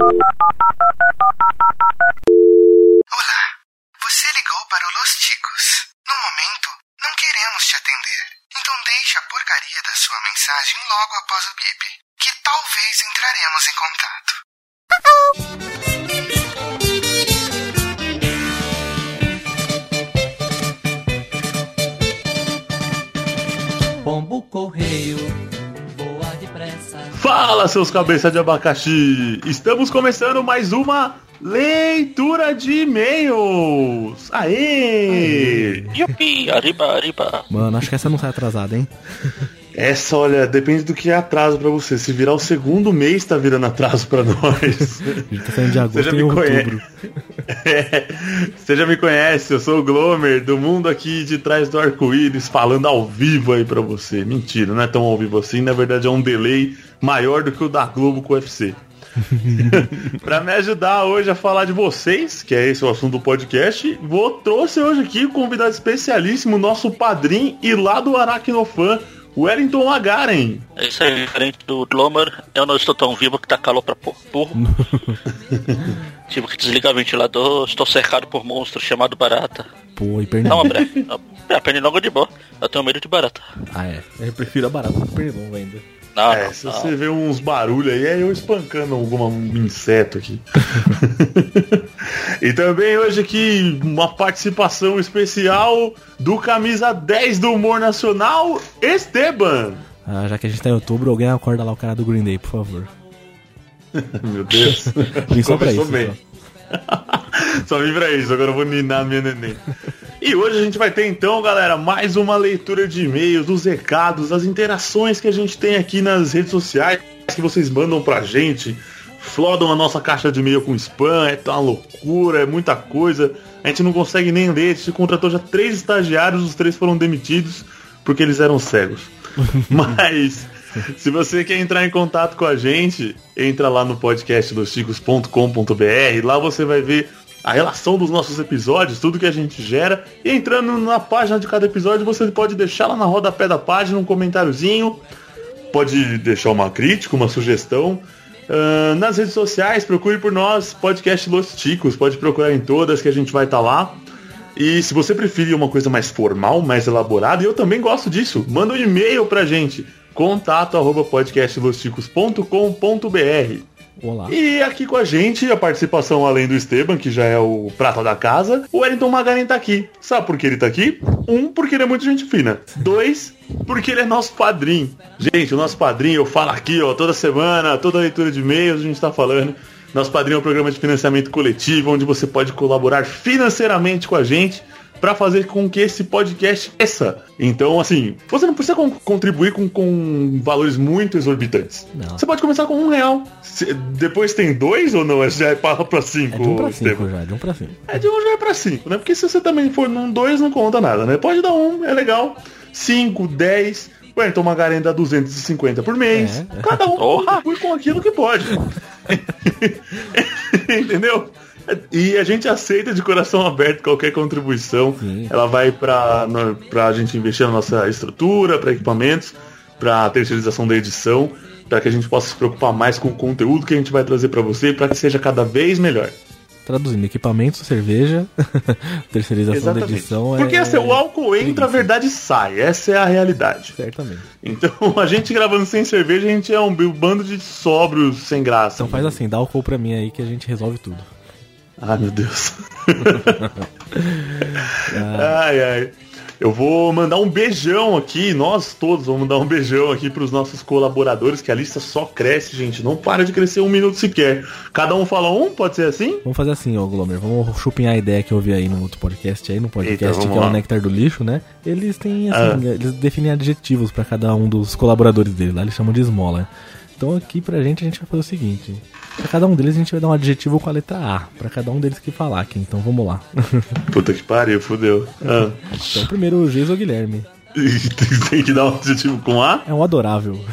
Olá, você ligou para o Los Ticos. No momento, não queremos te atender. Então deixe a porcaria da sua mensagem logo após o bip, que talvez entraremos em contato. Pombo correio. Fala, seus cabeças de abacaxi! Estamos começando mais uma leitura de e-mails! Aê! Yupi, arriba, arriba. Mano, acho que essa não sai atrasada, hein? Essa, olha, depende do que é atraso pra você. Se virar o segundo mês, tá virando atraso pra nós. A gente tá saindo de Você já agosto me em conhece. outubro. É, você já me conhece, eu sou o Glomer, do mundo aqui de trás do arco-íris, falando ao vivo aí pra você. Mentira, não é tão ao vivo assim, na verdade é um delay maior do que o da Globo com o UFC. pra me ajudar hoje a falar de vocês, que é esse o assunto do podcast, vou trouxe hoje aqui um convidado especialíssimo, nosso padrinho e lá do Aracnofan, Wellington Lagaren. É isso aí, diferente do Glomer, eu não estou tão vivo que tá calor pra por- burro. Tive que desligar o ventilador, estou cercado por monstros chamado barata. Pô, e Não, pernilongo. André. A pernilonga de boa. Eu tenho medo de barata. Ah, é. Eu prefiro a barata do pernilongo ainda. Não, É, não, se não. você vê uns barulhos aí, é eu espancando algum um inseto aqui. e também hoje aqui uma participação especial do camisa 10 do humor nacional, Esteban. Ah, já que a gente tá em outubro, alguém acorda lá o cara do Green Day, por favor. Meu Deus. Vim só pra isso. bem. Só vim pra isso, agora eu vou ninar minha neném. E hoje a gente vai ter então, galera, mais uma leitura de e-mails, dos recados, das interações que a gente tem aqui nas redes sociais, que vocês mandam pra gente, flodam a nossa caixa de e-mail com spam, é uma loucura, é muita coisa. A gente não consegue nem ler, a gente contratou já três estagiários, os três foram demitidos porque eles eram cegos. Mas se você quer entrar em contato com a gente, entra lá no podcast doschicos.com.br. Lá você vai ver a relação dos nossos episódios, tudo que a gente gera. E entrando na página de cada episódio, você pode deixar lá na rodapé da página um comentáriozinho. Pode deixar uma crítica, uma sugestão. Ah, nas redes sociais, procure por nós, podcast Los Ticos. Pode procurar em todas que a gente vai estar lá. E se você preferir uma coisa mais formal, mais elaborada, e eu também gosto disso, manda um e-mail pra gente. Contato arroba podcastlosticos.com.br Olá. E aqui com a gente, a participação além do Esteban, que já é o prata da casa, o Wellington Magarin tá aqui. Sabe por que ele tá aqui? Um, porque ele é muito gente fina. Dois, porque ele é nosso padrinho. Gente, o nosso padrinho, eu falo aqui, ó, toda semana, toda leitura de e-mails, a gente tá falando. Nosso padrinho é um programa de financiamento coletivo, onde você pode colaborar financeiramente com a gente para fazer com que esse podcast cresça. Então, assim, você não precisa con- contribuir com, com valores muito exorbitantes. Não. Você pode começar com um real. Se- depois tem dois ou não? Já é para pra cinco, É de um pra cinco já, de um pra cinco. É de um já é pra cinco, né? Porque se você também for num dois, não conta nada, né? Pode dar um, é legal. Cinco, dez. Ué, então uma Garen dá 250 por mês. É. Cada um contribui com aquilo que pode. Entendeu? E a gente aceita de coração aberto qualquer contribuição. Sim. Ela vai pra, no- pra gente investir na nossa estrutura, para equipamentos, pra terceirização da edição, para que a gente possa se preocupar mais com o conteúdo que a gente vai trazer pra você, para que seja cada vez melhor. Traduzindo, equipamentos, cerveja, terceirização da edição Porque é... assim, o álcool entra, a verdade sai. Essa é a realidade. Certamente. Então, a gente gravando sem cerveja, a gente é um bando de sóbrios sem graça. Então faz assim, dá álcool pra mim aí que a gente resolve tudo. Ai, meu Deus. ai, ai. Eu vou mandar um beijão aqui, nós todos vamos mandar um beijão aqui pros nossos colaboradores, que a lista só cresce, gente. Não para de crescer um minuto sequer. Cada um fala um, pode ser assim? Vamos fazer assim, ó, Glomer. Vamos chupinhar a ideia que eu vi aí no outro podcast aí, no podcast Eita, que é lá. o Nectar do Lixo, né? Eles têm, assim, eles definem adjetivos pra cada um dos colaboradores dele, lá eles chamam de esmola. Então aqui pra gente a gente vai fazer o seguinte. Pra cada um deles a gente vai dar um adjetivo com a letra A. Pra cada um deles que falar aqui. Então vamos lá. Puta que pariu, fudeu. Ah. Então primeiro o Geis ou Guilherme. Tem que dar um adjetivo com A? É um adorável.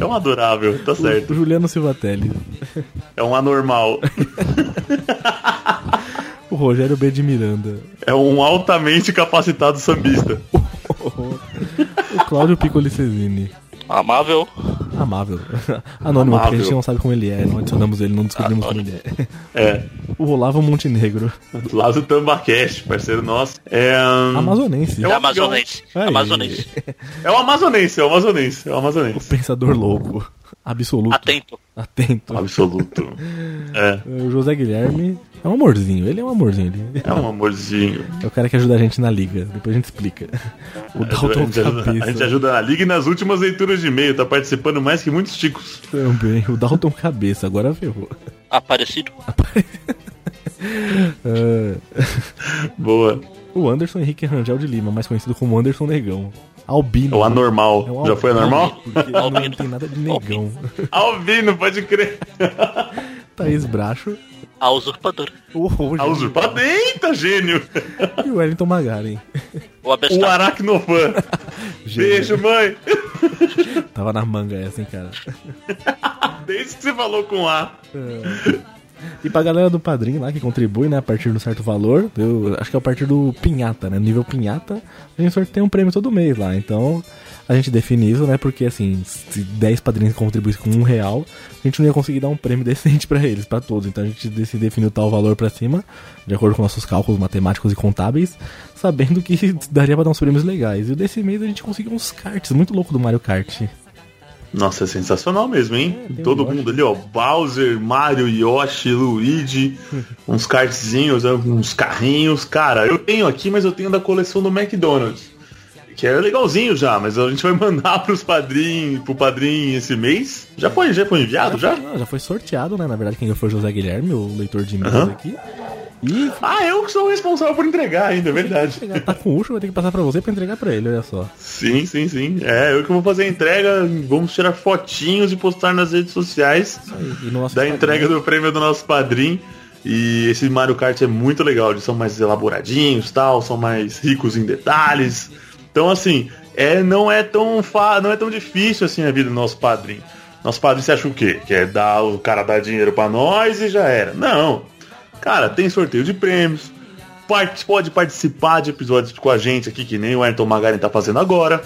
É um adorável, tá O certo. Juliano Silvatelli. É um anormal. O Rogério B de Miranda. É um altamente capacitado sambista. O Cláudio Piccoli Cesini. Amável. Amável. Anônimo, porque a Amável. gente não sabe como ele é, não adicionamos ele, não descobrimos como ele é. É. O Olavo Montenegro. Lá do Tambacast, parceiro nosso. É, hum, Amazonense. É o- Amazonense. Aí. Amazonense. é o amazonense, é o amazonense, é o O amazonense. pensador louco. Absoluto. Atento. Atento. Absoluto. É. O José Guilherme é um amorzinho, ele é um amorzinho. Ele É um amorzinho. é o cara que ajuda a gente na liga. Depois a gente explica. O A Dalton gente, ajuda, a gente Cabeça ajuda na liga e nas últimas leituras de e-mail, tá participando mais que muitos ticos. também. O Dalton Cabeça, agora ferrou. Aparecido. É, Boa. o Anderson Henrique Rangel de Lima, mais conhecido como Anderson Negão. Albino. É o anormal. É um Já foi albino, anormal? Porque não Albino. tem nada de negão. Albino, pode crer. Thaís Bracho. A usurpadora. O A usurpada. Eita, gênio. E o Wellington Magaren. O O abestado. aracnofã. Gênio. Beijo, mãe. Tava na manga essa, hein, cara. Desde que você falou com A. E pra galera do padrinho lá que contribui, né, a partir de um certo valor, eu acho que é a partir do pinhata, né? Nível pinhata, a gente sorteia um prêmio todo mês lá. Então a gente define isso, né? Porque assim, se 10 padrinhos contribuíssem com um real, a gente não ia conseguir dar um prêmio decente pra eles, pra todos. Então a gente dec- definiu tal valor pra cima, de acordo com nossos cálculos matemáticos e contábeis, sabendo que daria pra dar uns prêmios legais. E desse mês a gente conseguiu uns karts muito louco do Mario Kart. Nossa, é sensacional mesmo, hein? É, Todo um mundo ali, ó. Bowser, Mario, Yoshi, Luigi, uns kartzinhos, uns carrinhos. Cara, eu tenho aqui, mas eu tenho da coleção do McDonald's. Que é legalzinho já, mas a gente vai mandar pros padrinhos, pro padrinho esse mês. Já foi, já foi enviado, já? Não, já foi sorteado, né? Na verdade, quem foi o José Guilherme, o leitor de e-mails Aham. aqui. E Ah, eu que sou o responsável por entregar ainda, é verdade. Tá com urso, vai ter que passar pra você pra entregar pra ele, olha só. Sim, sim, sim. É, eu que vou fazer a entrega. Vamos tirar fotinhos e postar nas redes sociais. E no da Instagram, entrega do prêmio do nosso padrinho. E esse Mario Kart é muito legal, eles são mais elaboradinhos, tal, são mais ricos em detalhes. Então assim, é não é tão fa não é tão difícil assim a vida do nosso padrinho. Nosso padrinho você acha o quê? Que é dar o cara dar dinheiro pra nós e já era. Não. Cara, tem sorteio de prêmios. Pode participar de episódios com a gente aqui, que nem o Ayrton Magarin tá fazendo agora.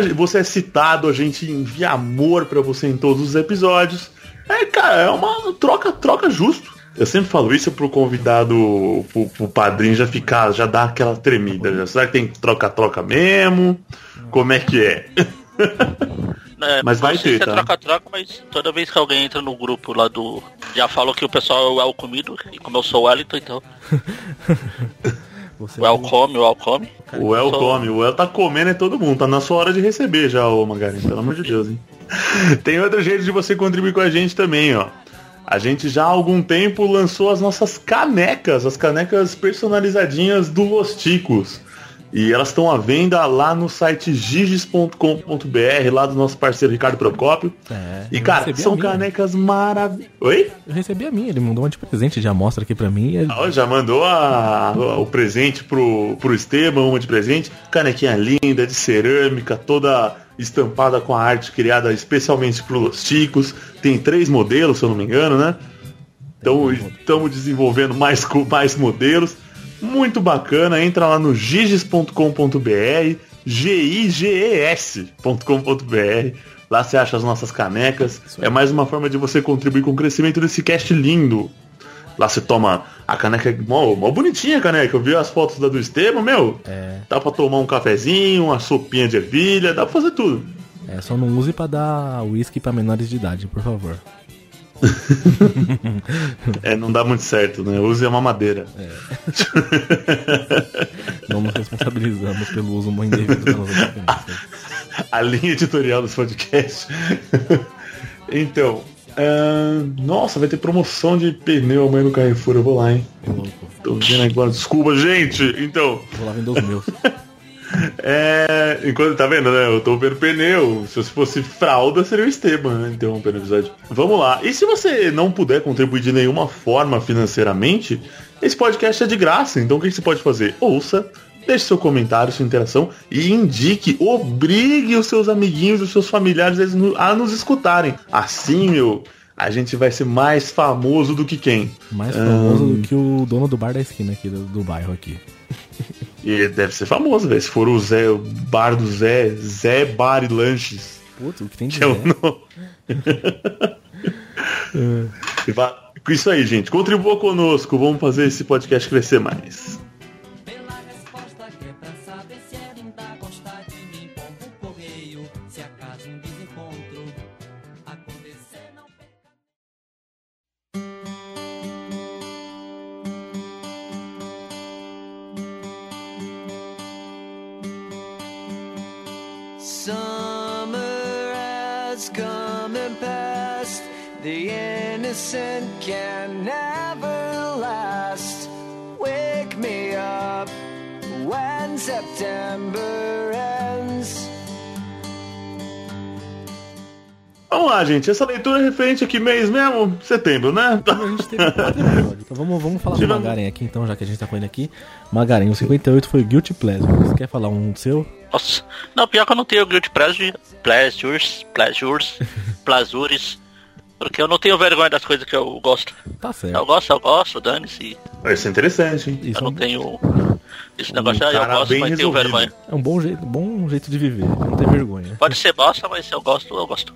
Gente- Você é citado, a gente envia amor pra você em todos os episódios. É, cara, é uma troca, troca justo. Eu sempre falo isso pro convidado, pro, pro padrinho já ficar, já dar aquela tremida. Já. Será que tem troca-troca mesmo? Como é que é? É, Mas vai ter, se é tá? troca-troca, mas toda vez que alguém entra no grupo lá do. Já falou que o pessoal é o comido, e como eu sou o Wellington, então. Você O El come, o El come. O El come, o El tá comendo é todo mundo, tá na sua hora de receber já, ô Magarin, pelo amor de Deus, hein? Tem outro jeito de você contribuir com a gente também, ó. A gente já há algum tempo lançou as nossas canecas, as canecas personalizadinhas do Los Ticos. E elas estão à venda lá no site giges.com.br, lá do nosso parceiro Ricardo Procópio. É, E cara, a são canecas maravilhosas. Oi? Eu recebi a minha, ele mandou uma de presente de amostra aqui pra mim. Ó, já mandou a- o presente pro, pro Esteban, uma de presente. Canequinha linda, de cerâmica, toda estampada com a arte criada especialmente pro Los Ticos. Tem três modelos, se eu não me engano, né? Então estamos desenvolvendo mais, mais modelos. Muito bacana. Entra lá no giges.com.br, G-I-G-E-S.com.br. Lá você acha as nossas canecas. É mais uma forma de você contribuir com o crescimento desse cast lindo. Lá você toma a caneca, mó, mó bonitinha a caneca. Eu vi as fotos da do Esteban, meu. É. Dá pra tomar um cafezinho, uma sopinha de ervilha, dá pra fazer tudo. É, só não use pra dar uísque pra menores de idade, por favor. É, não dá muito certo, né? Use a mamadeira. Não nos responsabilizamos pelo uso indevido das nossas referências. a linha editorial dos podcasts. então, ahn, nossa, vai ter promoção de pneu amanhã no Carrefour, eu vou lá, hein? Louco. Tô vendo agora, desculpa, gente. Então, Vou lá vender os meus. é. Enquanto tá vendo, né? Eu tô vendo pneu. Se fosse fralda, seria o Esteban, né? Interrompendo o episódio. Vamos lá. E se você não puder contribuir de nenhuma forma financeiramente, esse podcast é de graça. Então o que você pode fazer? Ouça. Deixe seu comentário, sua interação e indique, obrigue os seus amiguinhos, os seus familiares a nos- escutarem. Assim, meu, a gente vai ser mais famoso do que quem? Mais famoso do que o dono do bar da esquina aqui, do, do bairro aqui. E deve ser famoso, velho. Se for o Zé, o bar do Zé, Zé Bar e Lanches. Putz, o que tem de Que é o Zé. nome. Va- Com isso aí, gente. Contribua conosco. Vamos fazer esse podcast crescer mais. Innocent can never last. Wake me up when September ends. Vamos lá, gente. Essa leitura é referente a que mês mesmo? Setembro, né? A gente teve quatro episódios. Então vamos, vamos falar do Magaren aqui, então, já que a gente tá com ele aqui. Magaren, o 58 foi o Guilty Pleasure. Você quer falar um seu? Nossa. Não, pior que eu não tenho guilt pleasure, pleasures, pleasures, plasures. Porque eu não tenho vergonha das coisas que eu gosto. Tá certo. Eu gosto, eu gosto, dane-se. Isso é interessante, hein? Isso Eu é não um, tenho esse negócio, ah, eu gosto, mas tenho vergonha. é um bom jeito, bom jeito de viver. Não ter vergonha. Pode ser bosta, mas se eu gosto, eu gosto.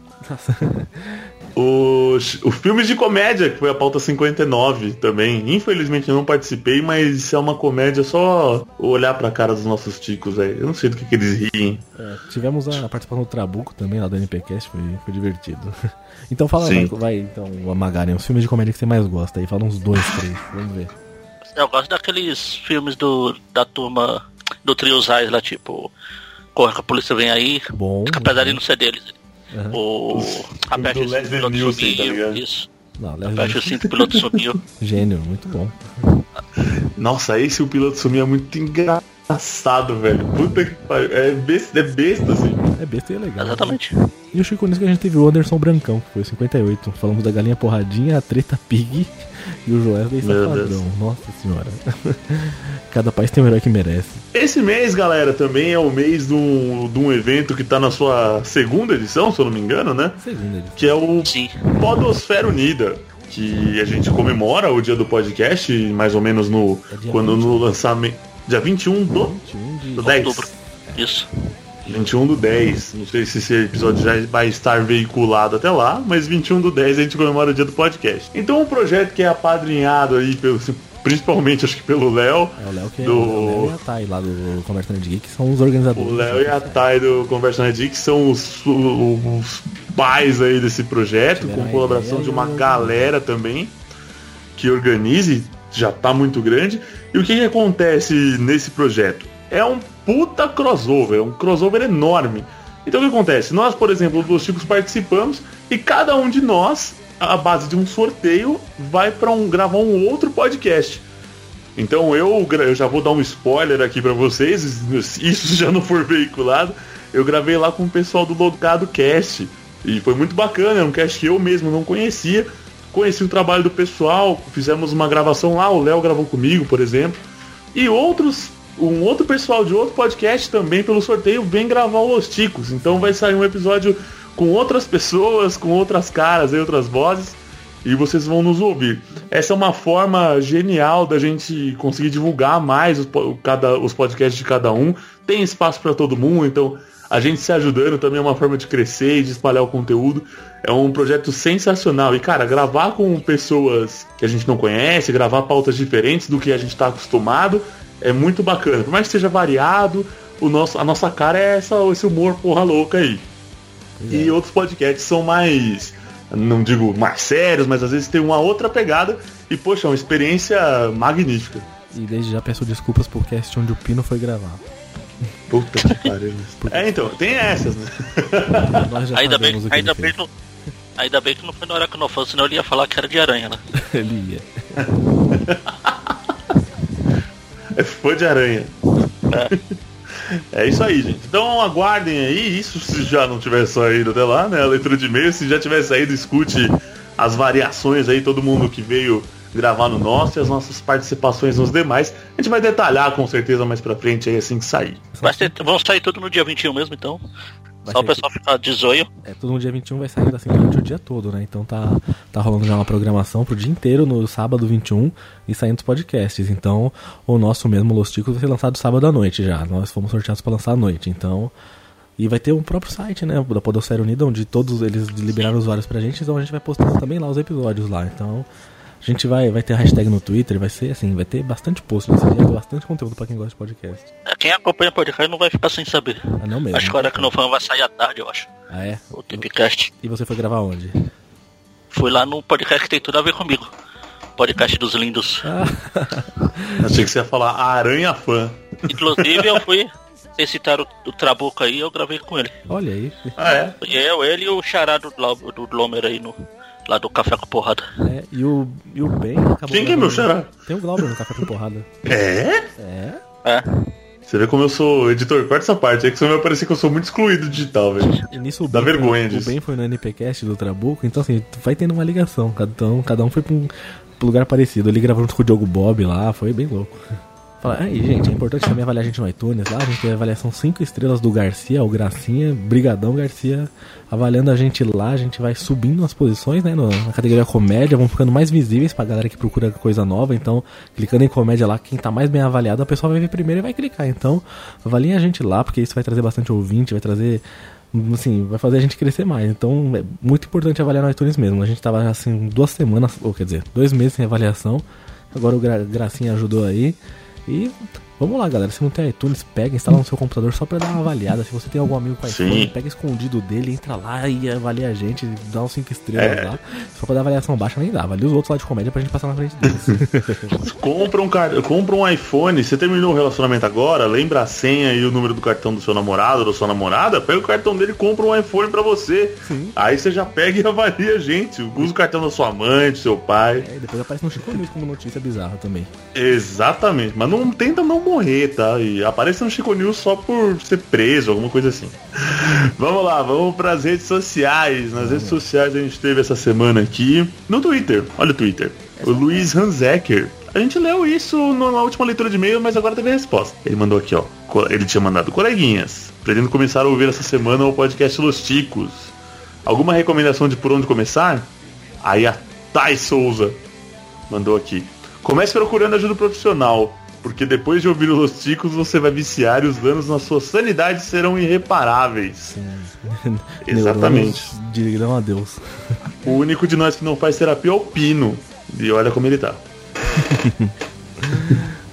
Os, o filme de comédia, que foi a pauta 59 também. Infelizmente eu não participei, mas isso é uma comédia só olhar pra cara dos nossos ticos, velho. Eu não sei do que, que eles riem. É, tivemos a participação do Trabuco também lá do NPcast, foi, foi divertido. Então fala, Sim. vai, vai, então, o Magaren, os filmes de comédia que você mais gosta aí, fala uns dois, três, vamos ver. Eu gosto daqueles filmes do, da turma do Trio Zais lá, tipo. Corra que a polícia vem aí. Bom. Apesar de não ser deles. O. Aperte do o cinto, Leslie piloto Nielsen, tá sumiu. ligado? Isso. Não, o Leslie, cinto, o piloto sumiu. gênio, muito bom. Nossa, esse o piloto sumir é muito engraçado, velho. Puta que pariu. É besta, é besta assim. É besta e é legal. Exatamente. E o Chico Nisso que a gente teve o Anderson Brancão, que foi 58. Falamos da galinha porradinha, a treta pig e o Joesley Safadão. Nossa senhora. Cada país tem um herói que merece. Esse mês, galera, também é o mês de um, de um evento que tá na sua segunda edição, se eu não me engano, né? Segunda edição. Que é o Sim. Podosfera Unida. Que a gente comemora o dia do podcast, mais ou menos no. É quando 20. no lançamento. Dia 21 do, 21 de do 10. Outubro. Isso. 21 do 10. Não sei se esse episódio já vai estar veiculado até lá, mas 21 do 10 a gente comemora o dia do podcast. Então um projeto que é apadrinhado aí pelo. Principalmente acho que pelo Léo. É o Léo que é Do- o Léo e a Thay lá do Conversa de Geek, que são os organizadores. O Léo e a Thay do Conversando Geek são os, os pais aí desse projeto, Tiveram com colaboração de uma eu- galera também que organize, já tá muito grande. E o que, que acontece nesse projeto? É um puta crossover, um crossover enorme. Então o que acontece? Nós, por exemplo, dos Chicos participamos e cada um de nós, à base de um sorteio, vai para um gravar um outro podcast. Então eu, eu já vou dar um spoiler aqui pra vocês, isso já não for veiculado. Eu gravei lá com o pessoal do Logado Cast. E foi muito bacana, é um cast que eu mesmo não conhecia. Conheci o trabalho do pessoal, fizemos uma gravação lá, o Léo gravou comigo, por exemplo. E outros, um outro pessoal de outro podcast também pelo sorteio vem gravar o Los Ticos. Então vai sair um episódio com outras pessoas, com outras caras e outras vozes e vocês vão nos ouvir. Essa é uma forma genial da gente conseguir divulgar mais os, cada, os podcasts de cada um. Tem espaço para todo mundo, então a gente se ajudando também é uma forma de crescer e de espalhar o conteúdo. É um projeto sensacional. E, cara, gravar com pessoas que a gente não conhece, gravar pautas diferentes do que a gente está acostumado, é muito bacana. Por mais que seja variado, o nosso, a nossa cara é essa, esse humor porra louca aí. E outros podcasts são mais, não digo mais sérios, mas às vezes tem uma outra pegada. E, poxa, é uma experiência magnífica. E desde já peço desculpas por cast onde o Pino foi gravar. Puta que pariu. É, então, tem essas, né? Ainda bem, que ainda bem, que não, ainda bem que não foi no Aracnofan, senão ele ia falar que era de aranha, né? Ele ia. É fã de aranha. É isso aí, gente. Então aguardem aí, isso se já não tiver saído até lá, né? A leitura de e-mail, se já tiver saído, escute as variações aí, todo mundo que veio gravar no nosso e as nossas participações nos demais. A gente vai detalhar com certeza mais pra frente aí assim que sair. Ser, vão sair tudo no dia 21 mesmo, então. Só o pessoal ficar de zoio. É, todo no dia 21 vai sair assim durante o dia todo, né? Então tá, tá rolando já uma programação pro dia inteiro no sábado 21 e saindo os podcasts. Então o nosso mesmo Los Ticos vai ser lançado sábado à noite já. Nós fomos sorteados pra lançar à noite. Então E vai ter um próprio site, né, da Podosfera Unida, onde todos eles liberaram usuários pra gente, então a gente vai postar também lá os episódios lá. Então, a gente vai, vai ter hashtag no Twitter, vai ser assim, vai ter bastante post nesse dia, bastante conteúdo pra quem gosta de podcast. É, Quem acompanha o podcast não vai ficar sem saber. Ah, não mesmo. Acho que o Aracnofan vai sair à tarde, eu acho. Ah, é? O Tipcast. E você foi gravar onde? Fui lá no podcast que tem tudo a ver comigo. Podcast dos lindos. Ah, Achei que você ia falar Aranha Fã. Inclusive eu fui. Vocês citaram o Trabuco aí, eu gravei com ele. olha aí. Ah, é? E eu, ele e o charado do, do Glomer aí no. Lá do Café com Porrada. É, e o, e o Ben acabou. Quem que é meu xará? Tem o Glauber no Café com Porrada. É? É? É. Você vê como eu sou editor, corta essa parte, é que senão vai parecer que eu sou muito excluído digital, velho. E nisso o Dá Ben vergonha foi, disso. O Ben foi no NPcast do Trabuco, então assim, vai tendo uma ligação. Cada um, cada um foi pra um, pra um lugar parecido. Ele gravou junto com o Diogo Bob lá, foi bem louco. Fala, aí, gente, é importante também avaliar a gente no iTunes lá. A gente tem a avaliação 5 estrelas do Garcia, o Gracinha, Brigadão Garcia, avaliando a gente lá. A gente vai subindo as posições, né, na categoria comédia, vão ficando mais visíveis pra galera que procura coisa nova. Então, clicando em comédia lá, quem tá mais bem avaliado, a pessoa vai ver primeiro e vai clicar. Então, avaliem a gente lá, porque isso vai trazer bastante ouvinte, vai trazer assim, vai fazer a gente crescer mais. Então é muito importante avaliar no iTunes mesmo. A gente tava assim duas semanas, ou quer dizer, dois meses sem avaliação. Agora o Gra Gracinha ajudou aí. E vamos lá, galera. Se não tem iTunes, pega, instala no seu computador só pra dar uma avaliada. Se você tem algum amigo com iPhone, Sim. pega escondido dele, entra lá e avalia a gente, dá uns 5 estrelas É. lá. For pra dar avaliação baixa, nem dá. Avalia os outros lá de comédia pra gente passar na frente deles. Compra um, car... compra um iPhone, você terminou o relacionamento agora, lembra a senha e o número do cartão do seu namorado ou da sua namorada, pega o cartão dele e compra um iPhone pra você. Aí você já pega e avalia a gente. Usa o cartão da sua mãe, do seu pai. É, e depois aparece no Chico News como notícia bizarra também. Exatamente, mas não tenta não morrer, tá? E aparece no Chico News só por ser preso, alguma coisa assim. vamos lá, vamos pras redes sociais. Nas redes sociais a gente teve essa semana aqui no Twitter. Olha o Twitter. O Luiz Hanzecker. A gente leu isso na última leitura de e-mail, mas agora teve a resposta. Ele mandou aqui, ó. Ele tinha mandado coleguinhas. Pretendo começar a ouvir essa semana o podcast Los Ticos. Alguma recomendação de por onde começar? Aí a Thay Souza mandou aqui. Comece procurando ajuda profissional, porque depois de ouvir os Ticos você vai viciar e os danos na sua sanidade serão irreparáveis. Exatamente. Neurônios Dirão a Deus. O único de nós que não faz terapia é o Pino. E olha como ele tá.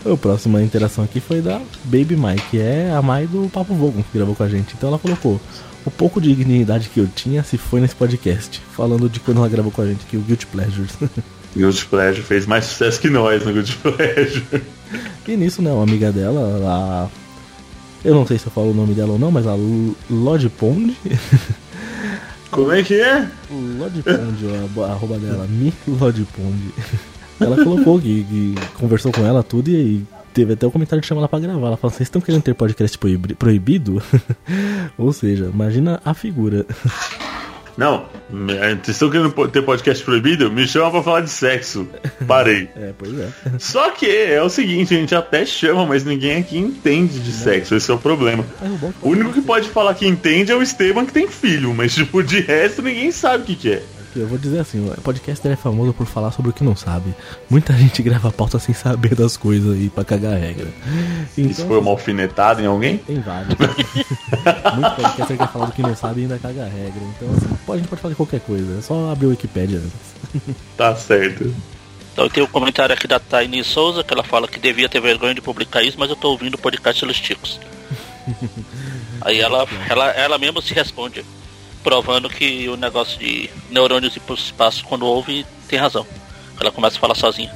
A próxima interação aqui foi da Baby Mai, que é a mãe do Papo Vogon, que gravou com a gente. Então ela colocou o pouco de dignidade que eu tinha se foi nesse podcast. Falando de quando ela gravou com a gente aqui, o Guilty Pleasures. Guilty Pleasure fez mais sucesso que nós no Guilty Pleasure. E nisso, né, uma amiga dela, a... Eu não sei se eu falo o nome dela ou não, mas a Lodge Pond. Como é que é? Lodge Pond, a, arroba dela, Mi Lodge Pond. Ela colocou que, que conversou com ela tudo e teve até o comentário de chamar ela pra gravar. Ela falou: vocês estão querendo ter podcast proibi- proibido? Ou seja, imagina a figura. Não, vocês estão querendo po- ter podcast proibido? Me chama pra falar de sexo. Parei. É, pois é. Só que é o seguinte, a gente até chama, mas ninguém aqui entende de sexo, esse é o problema. O bom é O único que pode falar que entende é o Esteban que tem filho, mas tipo, de resto ninguém sabe o que, que é. Eu vou dizer assim, o podcast é famoso por falar sobre o que não sabe. Muita gente grava pauta sem saber das coisas e pra cagar a regra. Então, Isso foi uma alfinetada em alguém? Tem vários. Muito podcaster quer falar do que não sabe e ainda caga a regra. Então, assim, a gente pode falar de qualquer coisa. É só abrir o Wikipedia antes. Tá certo. Então tem um comentário aqui da Tiny Souza, que ela fala que devia ter vergonha de publicar isso, mas eu tô ouvindo o podcast dos Ticos. Aí ela, ela, ela mesma se responde, provando que o negócio de neurônios ir pro espaço quando ouve tem razão. Ela começa a falar sozinha.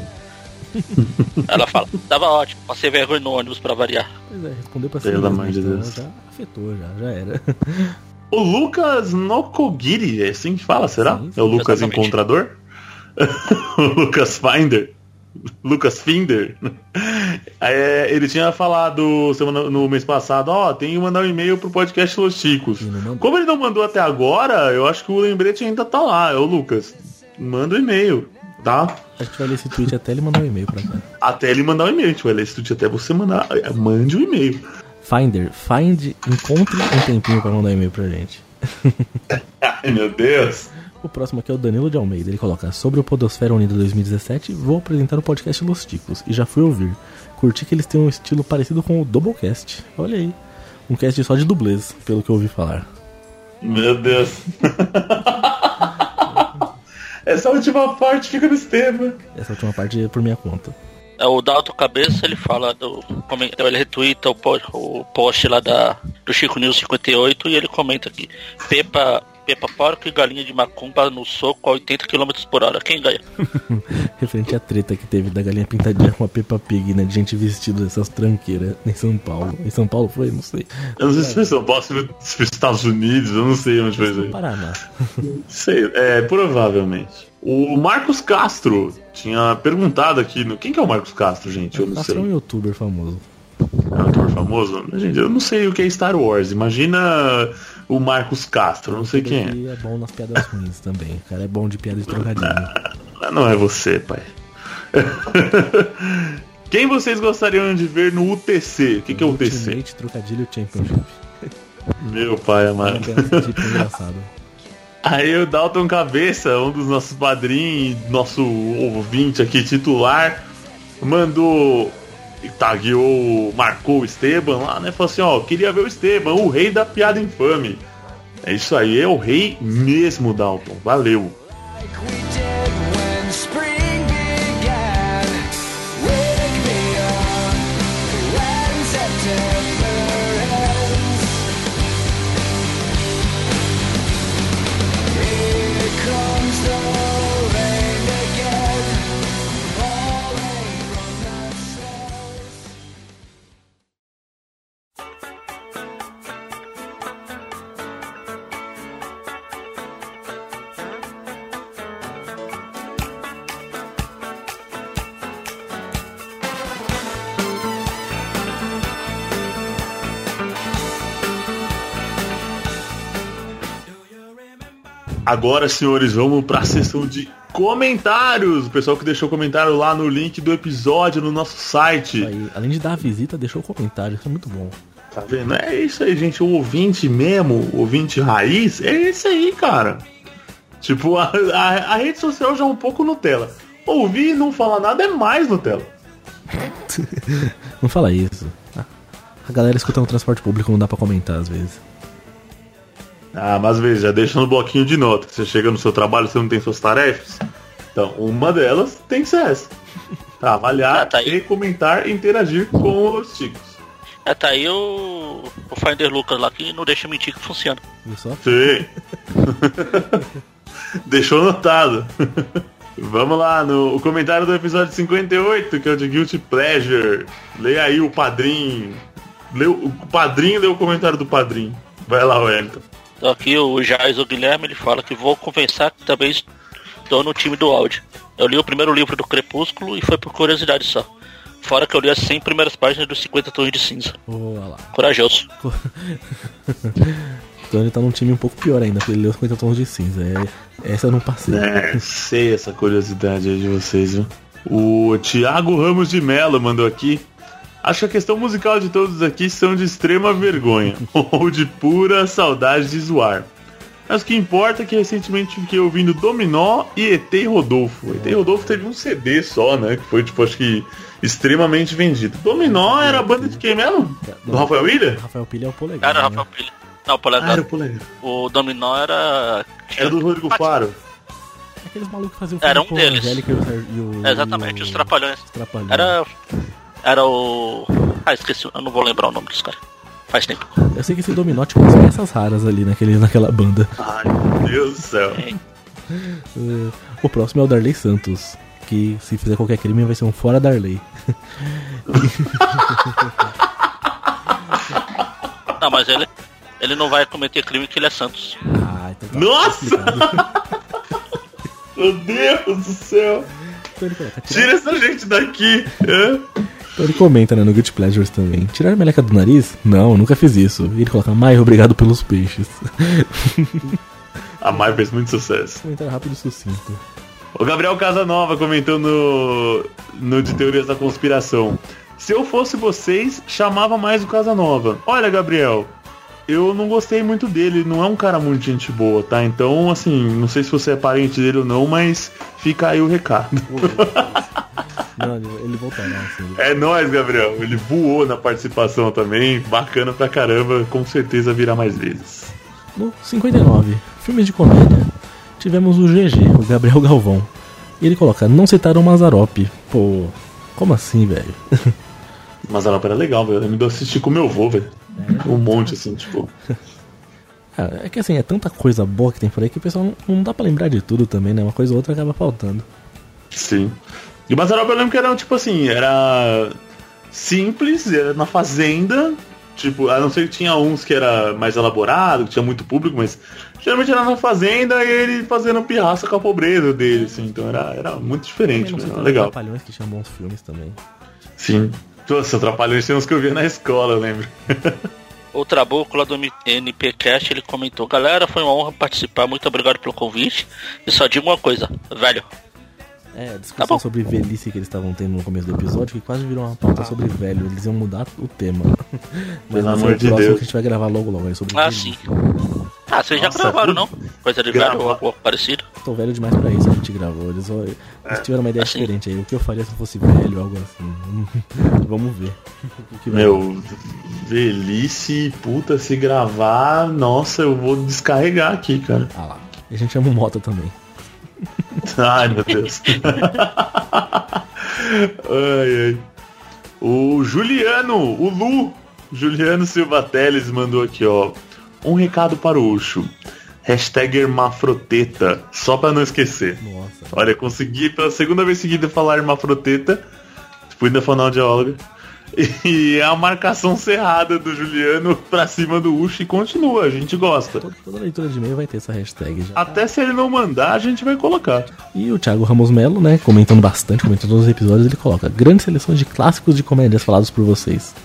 ela fala, tava ótimo, passei vergonha no ônibus pra variar. Pois é, respondeu pra Pelo amor de então Deus. Já afetou, já, já era. O Lucas Nokogiri, é assim que fala, será? Sim, é o Lucas exatamente. Encontrador? o Lucas Finder? Lucas Finder? É, ele tinha falado semana, no mês passado, ó, tem que mandar um e-mail pro podcast Los Chicos. Como ele não mandou até agora, eu acho que o lembrete ainda tá lá. É o Lucas. Manda o e-mail, tá? A gente vai ler esse tweet até ele mandar um e-mail pra cá. Até ele mandar o e-mail. A gente vai ler esse tweet até você mandar. é, Mande o e-mail. Finder, find, encontre um tempinho pra mandar um e-mail pra gente. Ai, meu Deus. O próximo aqui é o Danilo de Almeida. Ele coloca: Sobre o Podosfera Unida 2017, vou apresentar o podcast Los Ticos. E já fui ouvir. Curti que eles têm um estilo parecido com o Doublecast. Olha aí. um cast só de dublês, pelo que eu ouvi falar. Meu Deus. Essa última parte fica no Esteban. Essa última parte é por minha conta. É, o Dalton Cabeça, ele fala do. comenta- Ele retuita o, o post lá da, do Chico News 58 e ele comenta aqui. Pepa, Pepa Porco e galinha de macumba no soco a 80 km por hora. Quem ganha? Referente à treta que teve da galinha pintadinha com a Peppa Pig, né? De gente vestida dessas tranqueiras em São Paulo. Em São Paulo foi? Não sei. Eu não sei se foi São Paulo, se foi Estados Unidos, eu não sei onde foi isso aí. Paraná. Sei, é, provavelmente. O Marcos Castro tinha perguntado aqui no. Quem que é o Marcos Castro, gente? Eu não Castro é um sei. youtuber famoso. É um ator famoso? Gente, eu não sei o que é Star Wars. Imagina o Marcos Castro, não sei quem é. É bom nas piadas ruins também. O cara é bom de piada de trocadilho. Ah, Não é você, pai. Quem vocês gostariam de ver no UTC? O que, que é o UTC? Ultimate Trocadilho Championship. Meu pai É amado. tipo engraçado. Aí o Dalton Cabeça, um dos nossos padrinhos, nosso ouvinte aqui titular, mandou. Tagueou, marcou o Esteban lá, né? Falou assim: ó, queria ver o Esteban, o rei da piada infame. É isso aí, é o rei mesmo, Dalton. Valeu. Agora, senhores, vamos para a sessão de comentários. O pessoal que deixou comentário lá no link do episódio no nosso site. Aí, além de dar a visita, deixou o comentário. Isso é muito bom. Tá vendo? É isso aí, gente. O ouvinte mesmo, o ouvinte raiz, é esse aí, cara. Tipo, a, a, a rede social já é um pouco Nutella. Ouvir e não falar nada é mais Nutella. Não fala isso. A- A galera escutando transporte público não dá pra comentar às vezes. Ah, mas veja, deixa no bloquinho de notas. Você chega no seu trabalho, você não tem suas tarefas. Então, uma delas tem que ser essa. Tá, avaliar Ah, tá e comentar e interagir com os chicos. É, tá aí o, o Finder Lucas lá que não deixa mentir que funciona. Só? Sim. Deixou anotado. Vamos lá, no o comentário do episódio 58, que é o de Guilty Pleasure. Leia aí o padrinho. Leu, o padrinho leu o comentário do padrinho. Vai lá, Wellington. Então aqui o Jais, o Guilherme, ele fala que vou confessar que também estou no time do áudio. Eu li o primeiro livro do Crepúsculo e foi por curiosidade só. Fora que eu li as 100 primeiras páginas dos 50 Tons de Cinza. Ô, olha lá. Corajoso. Então ele tá num time um pouco pior ainda, porque ele leu 50 tons de cinza. É, essa eu não passei. É, sei essa curiosidade aí de vocês, viu? O Thiago Ramos de Mello mandou aqui. Acho que a questão musical de todos aqui são de extrema vergonha ou de pura saudade de zoar. Mas o que importa é que recentemente fiquei ouvindo Dominó e ET e Rodolfo. ET e Rodolfo teve um CD só, né? Que foi, tipo, acho que extremamente vendido. Dominó era a banda de quem mesmo? Do Rafael William? Rafael Pilha é o polegar. Era o né? Rafael Pilha. Não, o Ah, Polegar. era o Polegar. O Dominó era. Era do Rodrigo Faro. Aqueles malucos que faziam Era um deles. E o, e o- exatamente, e o- os Trapalhões. os Trapalhões. Era. Era o. Ah, esqueci, eu não vou lembrar o nome dos caras. Faz tempo. Eu sei que esse Dominó tinha umas peças raras ali naquele, naquela banda. Ai, meu Deus do céu. Eh, o próximo é o Darley Santos. Que se fizer qualquer crime vai ser um fora Darley. Não, mas ele. Ele não vai cometer crime que ele é Santos. Ah, então tá Nossa! Meu Deus do céu. Então coloca, tirar- Tira essa gente daqui. Então ele comenta, né, no Good Pleasures também. Tirar a meleca do nariz? Não, nunca fiz isso. E ele coloca, Mai, obrigado pelos peixes. A Mai fez muito sucesso. Comentário rápido e sucinto. O Gabriel Casanova comentou no, no de Teorias da Conspiração. Se eu fosse vocês, chamava mais o Casanova. Olha, Gabriel, eu não gostei muito dele, não é um cara muito gente boa, tá? Então, assim, não sei se você é parente dele ou não, mas fica aí o recado. Não, ele, ele voltará, assim. ele- É nóis, Gabriel. Ele voou na participação também. Bacana pra caramba. Com certeza virá mais vezes. No 59, filmes de comédia, tivemos o GG, o Gabriel Galvão. E ele coloca, não citaram Mazarop. Pô, como assim, velho? A era legal, velho. Eu eu assistir com meu avô, velho. Um monte, assim, tipo. Ah, é que assim, é tanta coisa boa que tem por aí que o pessoal não, não dá pra lembrar de tudo também, né? Uma coisa ou outra acaba faltando. Sim. E o Mazarop eu lembro que era, tipo assim, era simples, era na fazenda. Tipo, a não ser que tinha uns que era mais elaborado, que tinha muito público, mas geralmente era na fazenda e ele fazendo pirraça com a pobreza dele, assim. Então era, era muito diferente, não né? Era legal. Trapalhões que tinham bons filmes também. Sim. Nossa, Trapalhões tinha uns que eu via na escola, eu lembro. O Trabuco lá do NPcast, ele comentou, galera, foi uma honra participar, muito obrigado pelo convite. E só digo uma coisa, velho, É, a Tá discussão bom. sobre velhice que eles estavam tendo no começo do episódio, que quase virou uma pauta sobre velho. Eles iam mudar o tema. Mas Pelo amor de Deus. que a gente vai gravar logo logo, é sobre Ah, velhice. sim. Ah, vocês já gravaram, não? Coisa de Grava- velho ou algo parecido? Tô velho demais pra isso, a gente gravou. Eles, eles tiveram uma ideia assim. diferente aí. O que eu faria se eu fosse velho, algo assim. Vamos ver. O que vai- Meu, velhice, puta, se gravar, nossa, eu vou descarregar aqui, cara. Ah lá. E a gente chama o Mota também. Ai, meu Deus. ai, ai. O Juliano, o Lu, Juliano Silva Teles mandou aqui, ó. Um recado para o Ucho. Hashtag hermafroteta, só pra não esquecer. Nossa. Olha, consegui pela segunda vez seguida falar hermafroteta, tipo, ainda fonoaudióloga. E é a marcação cerrada do Juliano pra cima do Ucho e continua, a gente gosta. Toda, toda leitura de e-mail vai ter essa hashtag já. Até se ele não mandar, a gente vai colocar. E o Thiago Ramos Melo, né, comentando bastante, comentando todos os episódios, ele coloca grandes seleções de clássicos de comédias falados por vocês.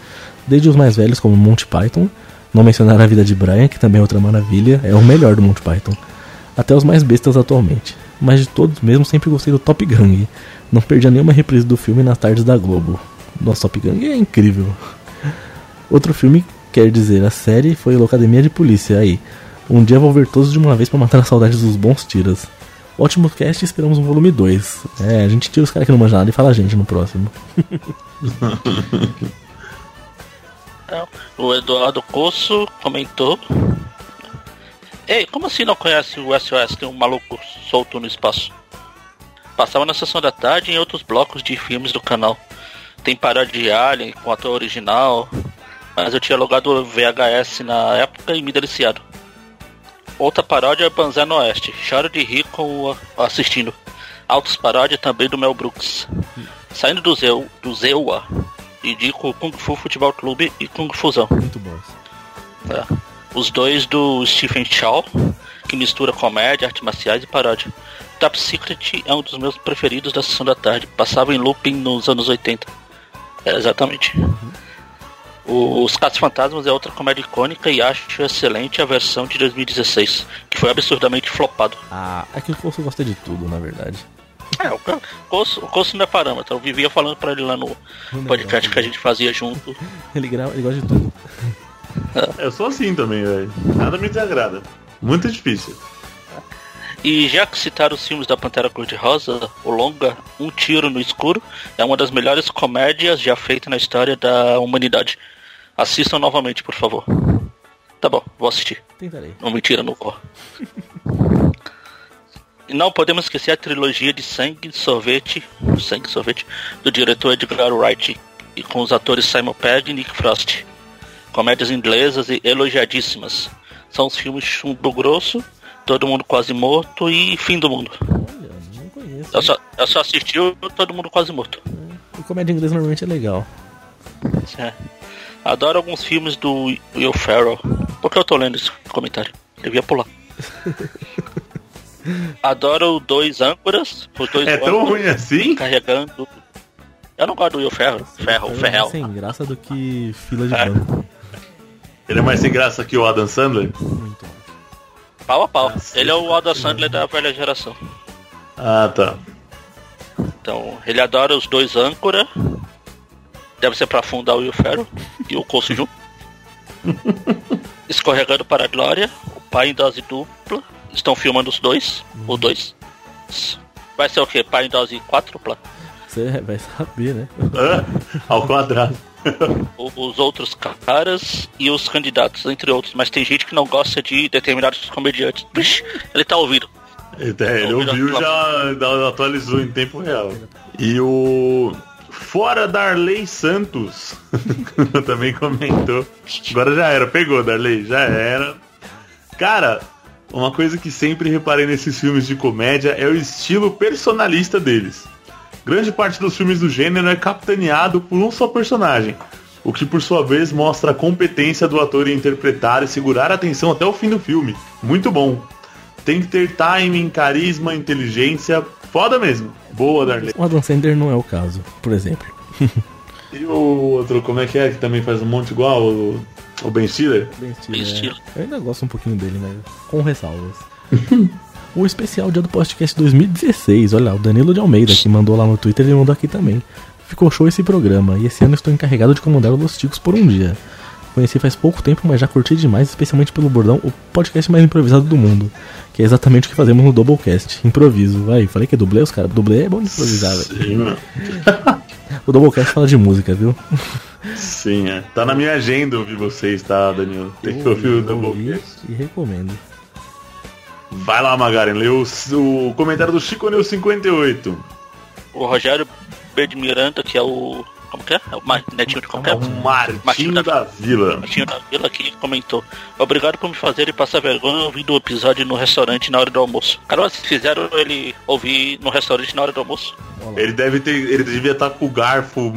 Desde os mais velhos, como Monty Python, não mencionar a vida de Brian, que também é outra maravilha, é o melhor do Monty Python, até os mais bestas atualmente. Mas de todos mesmo, sempre gostei do Top Gang. Não perdia nenhuma reprise do filme nas tardes da Globo. Nossa, Top Gang é incrível. Outro filme, quer dizer, a série foi Locademia de Polícia. Aí, um dia vou ver todos de uma vez pra matar a saudade dos bons tiras. Ótimo cast, esperamos um volume 2. É, a gente tira os caras que não manjam nada e fala a gente no próximo. Então, o Eduardo Coço comentou. Ei, como assim não conhece o SOS? Tem um maluco solto no espaço. Passava na sessão da tarde e em outros blocos de filmes do canal. Tem paródia de Alien com ator original. Mas eu tinha logado VHS na época e me deliciado. Outra paródia é Banzé no Oeste. Choro de rir com assistindo. Altos paródia também do Mel Brooks. Saindo do Zeu, do Zeua, indico Kung Fu Futebol Clube e Kung Fusão. Muito bom. É. Os dois do Stephen Chow, que mistura comédia, artes marciais e paródia. Top Secret é um dos meus preferidos da sessão da tarde. Passava em looping nos anos 80. É, exatamente. O- Os Casos Fantasmas é outra comédia icônica e acho excelente a versão de 2016, que foi absurdamente flopado. Ah, é que o Coço gosta de tudo, na verdade. É, o Coço, o Coço não é parâmetro. Eu vivia falando pra ele lá no podcast que a gente fazia junto. Ele, grava, ele gosta de tudo. Eu sou assim também, velho. Nada me desagrada. Muito difícil. E já que citaram os filmes da Pantera Cor-de-Rosa, o longa Um Tiro no Escuro é uma das melhores comédias já feitas na história da humanidade. Assistam novamente, por favor. Tá bom, vou assistir. Tentarei. Não mentira, não vou. E não podemos esquecer a trilogia de Sangue e Sorvete, Sangue e Sorvete, do diretor Edgar Wright, e com os atores Simon Pegg e Nick Frost. Comédias inglesas e elogiadíssimas. São os filmes Chumbo Grosso, Todo Mundo Quase Morto e Fim do Mundo. Olha, não conheço. Eu só, eu só assisti o Todo Mundo Quase Morto. E comédia inglesa normalmente é legal. É. Adoro alguns filmes do Will Ferrell. Por que eu tô lendo esse comentário? Devia pular. Adoro Dois Âncoras. Os dois É tão âncoras ruim assim? Carregando. Eu não gosto do Will Ferrell. Ferrell, É Ferrell. mais sem graça do que fila de É. banco. Ele é mais sem graça que o Adam Sandler? Muito. Pau a pau. Nossa. Ele é o Adam Sandler da velha geração. Ah, tá. Então, ele adora os dois âncora. Deve ser pra afundar o Will Ferrell e o Coço junto. Escorregando para a glória. O pai em dose dupla. Estão filmando os dois. Os dois. Vai ser o quê? Pai em dose quádrupla? Você vai saber, né? Ao quadrado. O- Os outros caras e os candidatos, entre outros. Mas tem gente que não gosta de determinados comediantes. Ele tá ouvindo. É, ele ouviu e já já atualizou em tempo real. E o. Fora Darley Santos também comentou. Agora já era, pegou, Darley, já era. Cara, uma coisa que sempre reparei nesses filmes de comédia é o estilo personalista deles. Grande parte dos filmes do gênero é capitaneado por um só personagem, o que por sua vez mostra a competência do ator em interpretar e segurar a atenção até o fim do filme. Muito bom. Tem que ter timing, carisma, inteligência. Foda mesmo. Boa, Darley. O Adam Sandler não é o caso, por exemplo. E o outro, como é que é? Que também faz um monte igual? O, o Ben Stiller? Bem estilo, Bem é. Eu ainda gosto um pouquinho dele, mas com ressalvas. o especial dia do podcast 2016, olha lá, o Danilo de Almeida que mandou lá no Twitter e mandou aqui também. Ficou show esse programa e esse ano estou encarregado de comandar o Los Ticos por um dia. Conheci faz pouco tempo, mas já curti demais, especialmente pelo bordão, o podcast mais improvisado do mundo. Que é exatamente o que fazemos no Doublecast. Improviso. Aí, falei que é dublê, os caras. Dublê é bom de improvisar, velho. O Doublecast fala de música, viu? Sim, é. Tá na minha agenda ouvir vocês, tá, Danilo? Tem que ouvir o Eu ouvi Doublecast. E recomendo. Vai lá, Magaren, lê o, o comentário do Chico Neu 58. O Rogério B. de Miranda, que é o. Como que é? É o Ma- netinho de qualquer. É o Martinho da Vila. Martinho da Vila que comentou. Obrigado por me fazer passar vergonha ouvindo o episódio no restaurante na hora do almoço. Cara, vocês fizeram ele ouvir no restaurante na hora do almoço? Ele deve ter. Ele devia estar com o garfo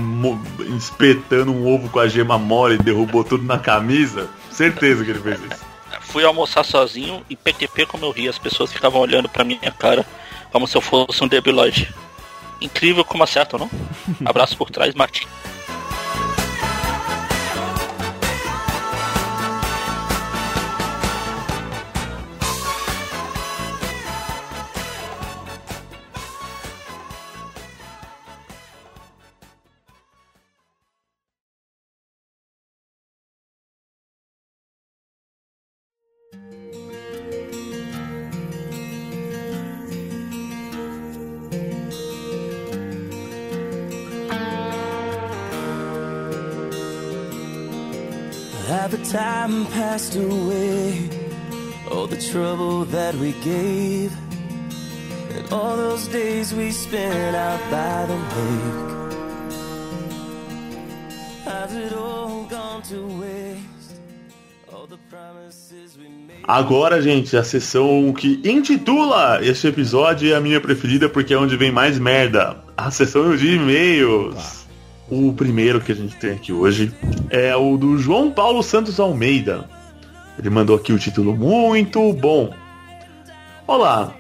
espetando um ovo com a gema mole e derrubou tudo na camisa. Certeza que ele fez isso. Fui almoçar sozinho e PTP como eu ri. As pessoas ficavam olhando pra minha cara como se eu fosse um debilóide. Incrível como acertam, não? Abraço por trás, Martin. Agora, gente, a sessão que intitula este episódio é a minha preferida porque é onde vem mais merda. A sessão de e-mails. O primeiro que a gente tem aqui hoje é o do João Paulo Santos Almeida. Ele mandou aqui o título muito bom. Olá,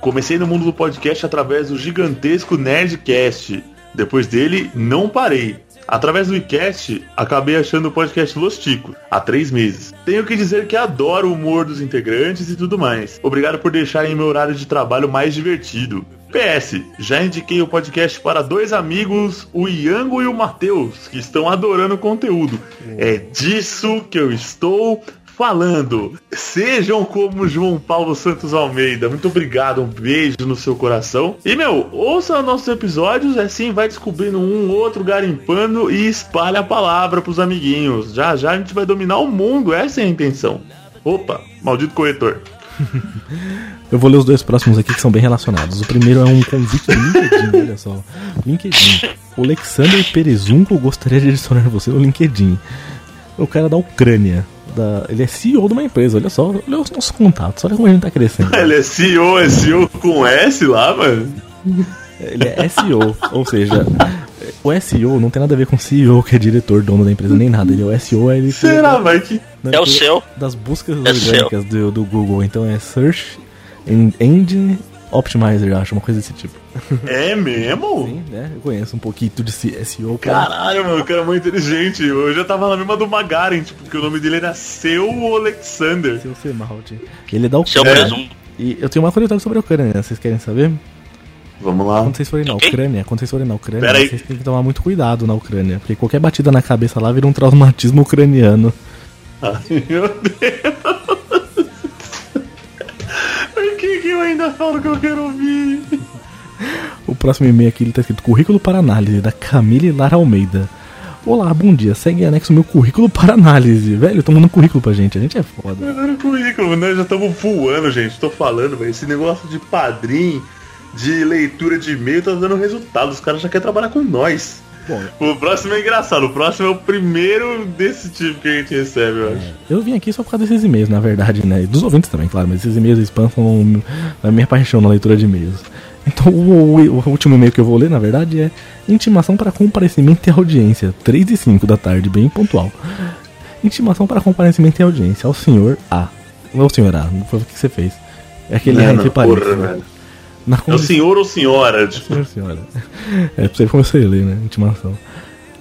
comecei no mundo do podcast através do gigantesco Nerdcast. Depois dele, não parei. Através do iCast, acabei achando o podcast Los Ticos, há três meses. Tenho que dizer que adoro o humor dos integrantes e tudo mais. Obrigado por deixarem meu horário de trabalho mais divertido. PS, já indiquei o podcast para dois amigos, o Iango e o Matheus, que estão adorando o conteúdo. É disso que eu estou falando. Sejam como João Paulo Santos Almeida. Muito obrigado, um beijo no seu coração. E meu, ouça nossos episódios, assim vai descobrindo um outro garimpando e espalha a palavra pros amiguinhos. Já já a gente vai dominar o mundo, essa é a intenção. Opa, maldito corretor. Eu vou ler os dois próximos aqui que são bem relacionados. O primeiro é um convite do LinkedIn, olha só. LinkedIn. O Alexander Perezunco gostaria de adicionar você no LinkedIn. O cara da Ucrânia. Da, ele é CEO de uma empresa, olha só. Olha os nossos contatos, olha como a gente tá crescendo. Ele é CEO, é CEO com S lá, mano. Ele é SEO, ou seja, o SEO não tem nada a ver com CEO, que é diretor, dono da empresa, nem nada. Ele é o SEO, é ele Será, vai que. né, É o seu. Das buscas É orgânicas do, do Google. Então é Search en- Engine Optimizer, eu acho, uma coisa desse tipo. É mesmo? Sim, né? Eu conheço um pouquinho de SEO. cara. Caralho, mano, o cara é muito inteligente. Eu já tava na mesma do Magaren, tipo, porque o nome dele era Seu Alexander. Seu Semaldi. Ele é da Seu Ucrânia. presunto. E eu tenho uma curiosidade sobre a Ucrânia, né? vocês querem saber? Vamos lá. Quando vocês forem na. Ucrânia, quando vocês forem na Ucrânia, Pera aí. vocês têm que tomar muito cuidado na Ucrânia, porque qualquer batida na cabeça lá vira um traumatismo ucraniano. Ai, meu Deus. Eu ainda falo que eu quero ouvir? O próximo e-mail aqui ele tá escrito currículo para análise da Camille Lara Almeida. Olá, bom dia. Segue em anexo meu currículo para análise. Velho, tô mandando currículo pra gente. A gente é foda. Agora currículo, nós já estamos voando, gente. Tô falando, velho. Esse negócio de padrinho, de leitura de e-mail, tá dando resultado. Os caras já querem trabalhar com nós. Bom, O próximo é engraçado. O próximo é o primeiro desse tipo que a gente recebe, eu acho. eu vim aqui só por causa desses e-mails, na verdade, né? Dos ouvintes também, claro, mas esses e-mails spam são a minha paixão na leitura de e-mails. Então, o, o- o último e-mail que eu vou ler, na verdade, é intimação para comparecimento e audiência. 3 e 5 da tarde, bem pontual. Intimação para comparecimento e audiência ao senhor A. Não é o senhor A, não foi o que você fez. É aquele A Não, entre não, porra, parênteses. né? Na É o senhor ou senhora? Tipo, Senhor, senhora. É, pra você começar a ler, né? Intimação.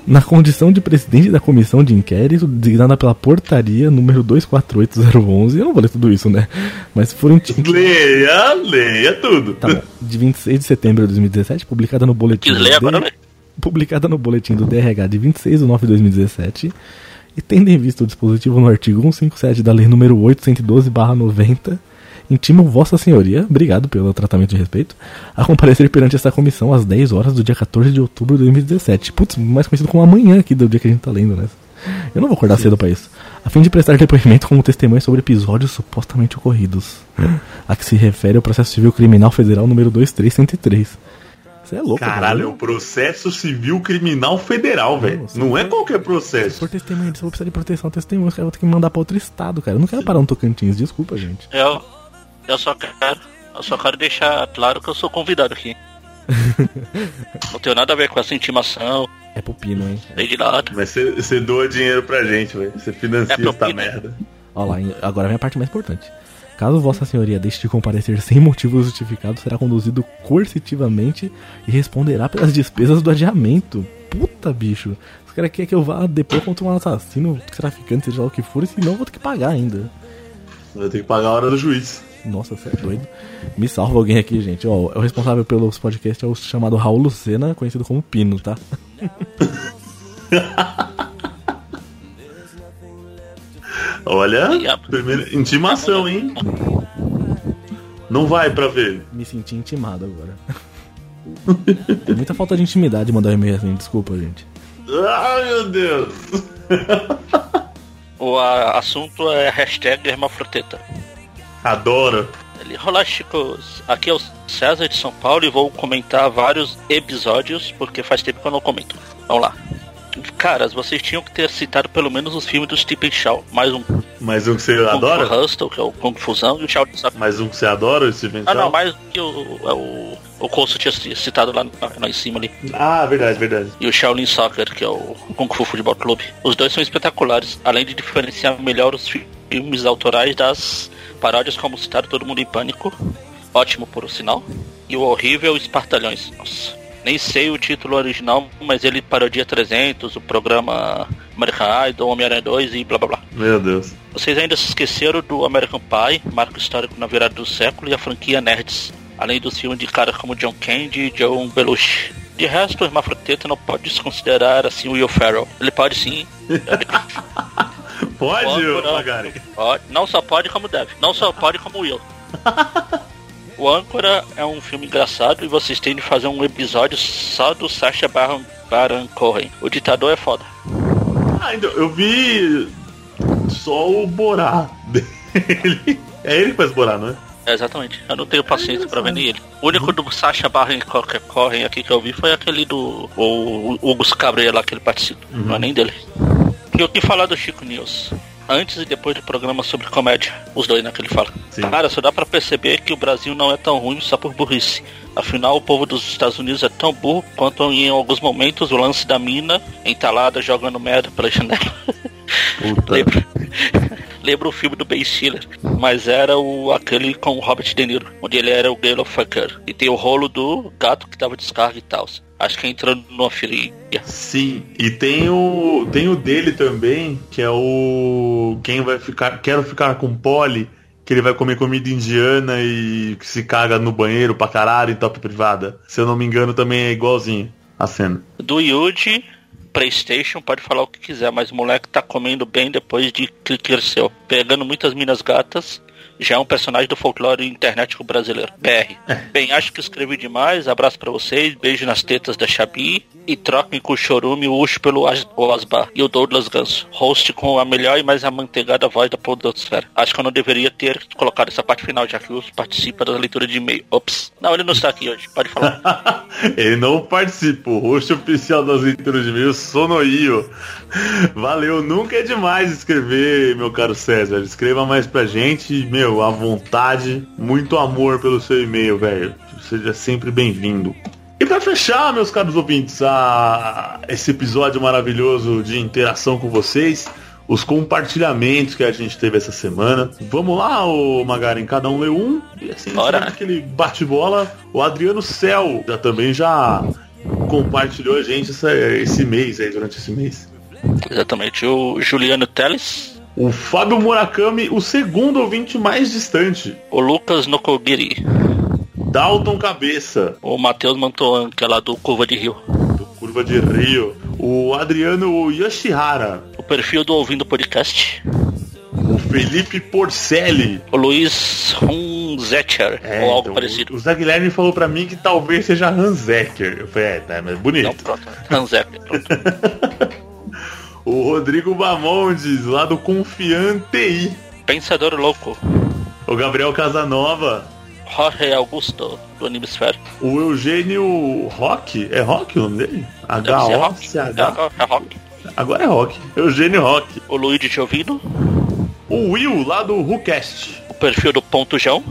Na condição de presidente da comissão de inquérito, designada pela portaria número 248011, eu não vou ler tudo isso, né? Mas se for inti- leia, leia tudo. Tá bom. De 26 de setembro de 2017, publicada no boletim. Quis ler do agora, D- né? Publicada no boletim do DRH de 26 de 9 de 2017. E tendo em vista o dispositivo no artigo 157 da Lei número 812-90, intimo Vossa Senhoria, obrigado pelo tratamento de respeito, a comparecer perante esta comissão às 10 horas do dia 14 de outubro de 2017. Putz, mais conhecido como amanhã aqui do dia que a gente tá lendo, né? Eu não vou acordar cedo pra isso. A fim de prestar depoimento como testemunha sobre episódios supostamente ocorridos. A que se refere ao processo civil criminal federal número 23103. Você é louco, Caralho, é o processo civil criminal federal, velho. Não é qualquer Se processo. for testemunha disso, eu vou precisar de proteção testemunha. Os caras vão ter que mandar pra outro estado, cara. Eu não quero parar no Tocantins, desculpa, gente. Eu, eu só quero. Eu só quero deixar claro que eu sou convidado aqui. Não tenho nada a ver com essa intimação, É pupino, hein? nem de nada. Mas você doa dinheiro pra gente, velho. Você financia É essa merda. Ó lá, agora vem a parte mais importante. Caso Vossa Senhoria deixe de comparecer sem motivo justificado, será conduzido coercitivamente e responderá pelas despesas do adiamento. Puta, bicho. Os caras querem que eu vá depois contra um assassino, traficante, seja lá o que for, e senão eu vou ter que pagar ainda. Vai ter que pagar a hora do juiz. Nossa, você é doido. Me salva alguém aqui, gente. Ó, o responsável pelos podcasts é o chamado Raul Lucena, conhecido como Pino, tá? Olha, primeira intimação, hein? Não vai pra ver. Me senti intimado agora. É muita falta de intimidade mandar um e-mail assim, desculpa, gente. Ai, meu Deus. O assunto é hashtag Hermafroteta. Adoro. Olá, chicos. Aqui é o César de São Paulo e vou comentar vários episódios, porque faz tempo que eu não comento. Vamos lá. Caras, vocês tinham que ter citado pelo menos os filmes do Stephen Chow. Mais um Kung Mais um que você Fu adora? Hustle, que é o Kung Fusão, e o Chow Sabe. Mais um que você adora, Steven Ah, não, Chow? mais que o, é o, o Coço tinha citado lá, lá em cima ali. Ah, verdade, verdade. E o Shaolin Soccer, que é o Kung Fu Futebol Clube. Os dois são espetaculares, além de diferenciar melhor os fi- filmes autorais das paródias como citado Todo Mundo em Pânico. Ótimo, por sinal. E o horrível Espartalhões. Nossa. Nem sei o título original, mas ele parodia 300, o programa American Idol, Homem-Aranha 2 e blá blá blá. Meu Deus. Vocês ainda se esqueceram do American Pie, marco histórico na virada do século, e a franquia Nerds, além dos filmes de caras como John Candy e John Belushi. De resto, o Hermafrodita não pode se considerar assim o Will Ferrell. Ele pode sim, Pode, Pode, não. Pode, não só pode como deve, não só pode como Will. O Âncora é um filme engraçado e vocês têm de fazer um episódio só do Sacha Baron, Baron Cohen. O ditador é foda. Ah, então, eu vi só o Borá dele. É ele que faz Borá, não é? É, exatamente. Eu não tenho paciência pra ver nem ele. O único do Sacha Baron Cohen aqui que eu vi foi aquele do o, o Hugo Cabreira lá que ele participa. Não é nem dele. E o que falar do Chico News? Antes e depois do programa sobre comédia. Os dois, né, que ele fala. Sim. Cara, só dá pra perceber que o Brasil não é tão ruim só por burrice. Afinal, o povo dos Estados Unidos é tão burro quanto em alguns momentos o lance da mina entalada jogando merda pela janela. Puta. Lembra? Lembra o filme do Ben Stiller, mas era o aquele com o Robert De Niro, onde ele era o Gale Fucker. E tem o rolo do gato que tava descarga e tal. Acho que entrando numa filia. Sim, e tem o tem o dele também, que é o quem vai ficar, quero ficar com Polly, que ele vai comer comida indiana e que se caga no banheiro pra caralho em top privada. Se eu não me engano também é igualzinho a cena. Do Yuji, Playstation, pode falar o que quiser, mas o moleque tá comendo bem depois de cresceu. Pegando muitas minas gatas, já é um personagem do folclore internético brasileiro. BR. Bem, acho que escrevi demais. Abraço pra vocês. Beijo nas tetas da Xabi. E troquem com o Chorume o Ucho pelo Osbar e o Douglas Ganso. Host com a melhor e mais amanteigada voz da podosfera. Acho que eu não deveria ter colocado essa parte final, já que o participa da leitura de e-mail. Ops. Não, ele não está aqui hoje. Pode falar. Ele não participa. O rosto oficial das leituras de e-mails, Sonoio. Valeu, nunca é demais escrever, meu caro César. Escreva mais pra gente, meu, à vontade. Muito amor pelo seu e-mail, velho. Seja sempre bem-vindo. E pra fechar, meus caros ouvintes, a... esse episódio maravilhoso de interação com vocês, os compartilhamentos que a gente teve essa semana. Vamos lá, ô Magarin, cada um leu um e assim, Bora. aquele bate-bola. O Adriano Cel já também já compartilhou a gente essa- esse mês aí, durante esse mês. Exatamente. O Juliano Teles. O Fábio Murakami, o segundo ouvinte mais distante. O Lucas Nokogiri. Dalton Cabeça, O Matheus Mantoan, que é lá do Curva de Rio. do Curva de Rio. O Adriano Yoshihara. O perfil do Ouvindo Podcast. O Felipe Porcelli. O Luiz Hunzetcher, ou algo então, parecido. O Zé Guilherme falou pra mim que talvez seja Hanzecker. Eu falei, é, tá, mas bonito. Não, pronto. Hanzecker, pronto. O Rodrigo Bamondes, lá do Confiante. Pensador Louco. O Gabriel Casanova. Jorge Augusto, do Animesfera. O Eugênio Rock. É Rock o nome dele? H-O-C-H. É, é rock. Agora é Rock. Eugênio Rock. O Luigi Giovino. O Will, lá do WhoCast. O perfil do Ponto Jão.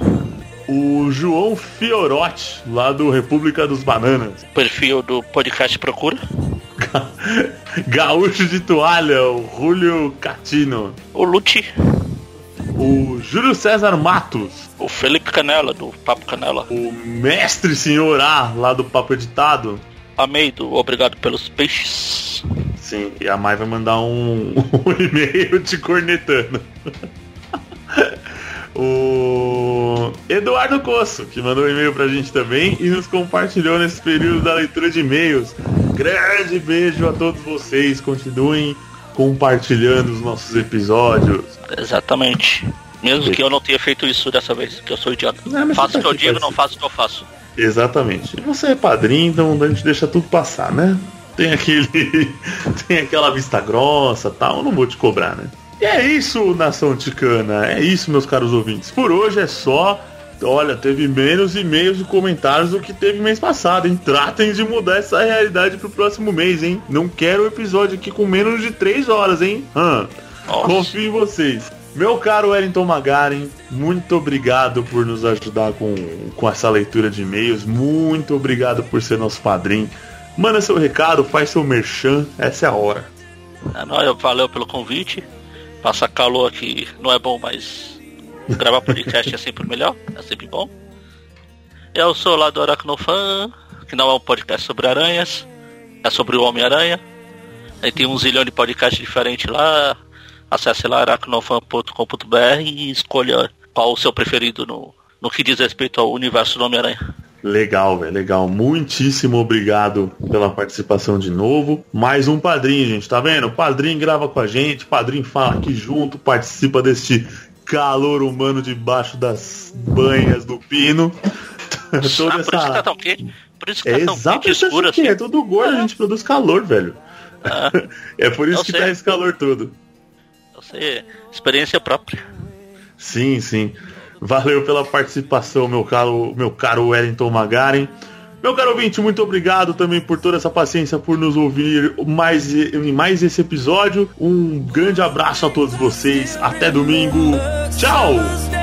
O João Fiorotti, lá do República dos Bananas. O perfil do Podcast Procura. Gaúcho de Toalha, o Julio Catino. O Lute. O Júlio César Matos. O Felipe Canela, do Papo Canela. O Mestre Senhor A, lá do Papo Editado. Amei do Obrigado pelos Peixes. Sim, e a Mai vai mandar um, um e-mail te cornetando. o Eduardo Coço, que mandou um e-mail pra gente também e nos compartilhou nesse período da leitura de e-mails. Grande beijo a todos vocês. Continuem compartilhando os nossos episódios. Exatamente. Mesmo que eu não tenha feito isso dessa vez, que eu sou idiota. Não, faço o que eu digo, não faço o que eu faço. Exatamente. Você é padrinho, então a gente deixa tudo passar, né? Tem aquele. tem aquela vista grossa tal, eu não vou te cobrar, né? E é isso, nação ticana. É isso, meus caros ouvintes. Por hoje é só. Olha, teve menos e-mails e comentários do que teve mês passado, hein? Tratem de mudar essa realidade pro próximo mês, hein? Não quero o episódio aqui com menos de 3 horas, hein? Nossa. Confio em vocês. Meu caro Wellington Magaren, muito obrigado por nos ajudar com, com essa leitura de e-mails. Muito obrigado por ser nosso padrinho. Manda seu recado, faz seu merchan, essa é a hora. Não, eu- valeu pelo convite. Passa calor aqui não é bom, mas gravar podcast é sempre melhor, é sempre bom. Eu sou lá do Aracnofan, que não é um podcast sobre aranhas, é sobre o Homem-Aranha. Aí tem um zilhão de podcasts diferentes lá. Acesse lá aracnofan.com.br e escolha qual o seu preferido no, no que diz respeito ao universo do Homem-Aranha. Legal, velho, legal. Muitíssimo obrigado pela participação de novo. Mais um padrinho, gente, tá vendo? O padrinho grava com a gente, padrinho fala aqui junto, participa deste calor humano debaixo das banhas do pino. Toda ah, por isso que tá tão quente. Por isso que É tá tão exato, quente escuro assim. assim. é tudo gordo, a gente produz calor, velho. Ah, É por isso Eu que sei. tá esse calor todo. você, experiência própria. Sim, sim. Valeu pela participação, meu caro, meu caro Wellington Magaren. Meu caro ouvinte, muito obrigado também por toda essa paciência, por nos ouvir mais, em mais esse episódio. Um grande abraço a todos vocês. Até domingo. Tchau!